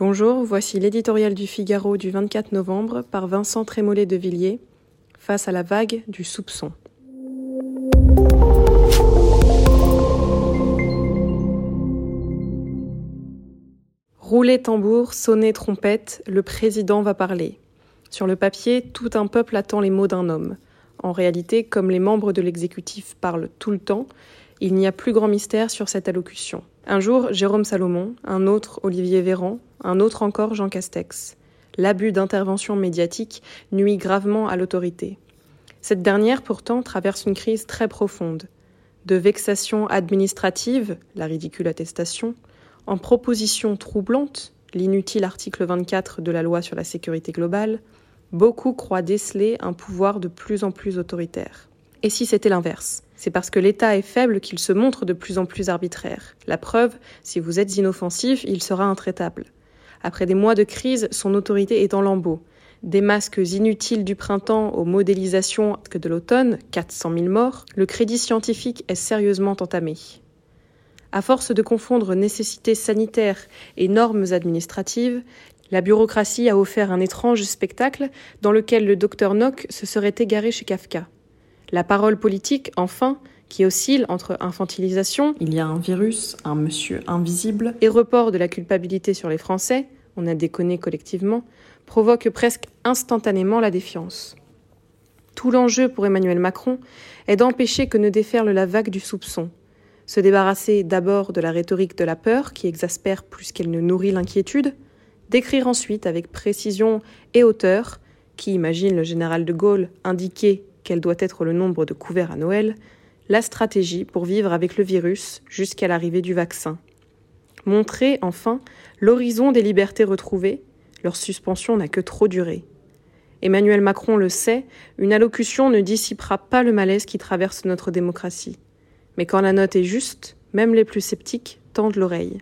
Bonjour, voici l'éditorial du Figaro du 24 novembre par Vincent Trémollet de Villiers, face à la vague du soupçon. Roulez tambour, sonnez trompette, le président va parler. Sur le papier, tout un peuple attend les mots d'un homme. En réalité, comme les membres de l'exécutif parlent tout le temps, il n'y a plus grand mystère sur cette allocution. Un jour, Jérôme Salomon, un autre, Olivier Véran, un autre encore, Jean Castex. L'abus d'intervention médiatique nuit gravement à l'autorité. Cette dernière, pourtant, traverse une crise très profonde. De vexation administrative, la ridicule attestation, en proposition troublante, l'inutile article 24 de la loi sur la sécurité globale, beaucoup croient déceler un pouvoir de plus en plus autoritaire. Et si c'était l'inverse? C'est parce que l'État est faible qu'il se montre de plus en plus arbitraire. La preuve, si vous êtes inoffensif, il sera intraitable. Après des mois de crise, son autorité est en lambeaux. Des masques inutiles du printemps aux modélisations que de l'automne, 400 000 morts, le crédit scientifique est sérieusement entamé. À force de confondre nécessités sanitaires et normes administratives, la bureaucratie a offert un étrange spectacle dans lequel le docteur Nock se serait égaré chez Kafka. La parole politique, enfin, qui oscille entre infantilisation, il y a un virus, un monsieur invisible, et report de la culpabilité sur les Français, on a déconné collectivement, provoque presque instantanément la défiance. Tout l'enjeu pour Emmanuel Macron est d'empêcher que ne déferle la vague du soupçon, se débarrasser d'abord de la rhétorique de la peur qui exaspère plus qu'elle ne nourrit l'inquiétude, d'écrire ensuite avec précision et hauteur, qui imagine le général de Gaulle indiquer quel doit être le nombre de couverts à Noël, la stratégie pour vivre avec le virus jusqu'à l'arrivée du vaccin. Montrer, enfin, l'horizon des libertés retrouvées, leur suspension n'a que trop duré. Emmanuel Macron le sait, une allocution ne dissipera pas le malaise qui traverse notre démocratie. Mais quand la note est juste, même les plus sceptiques tendent l'oreille.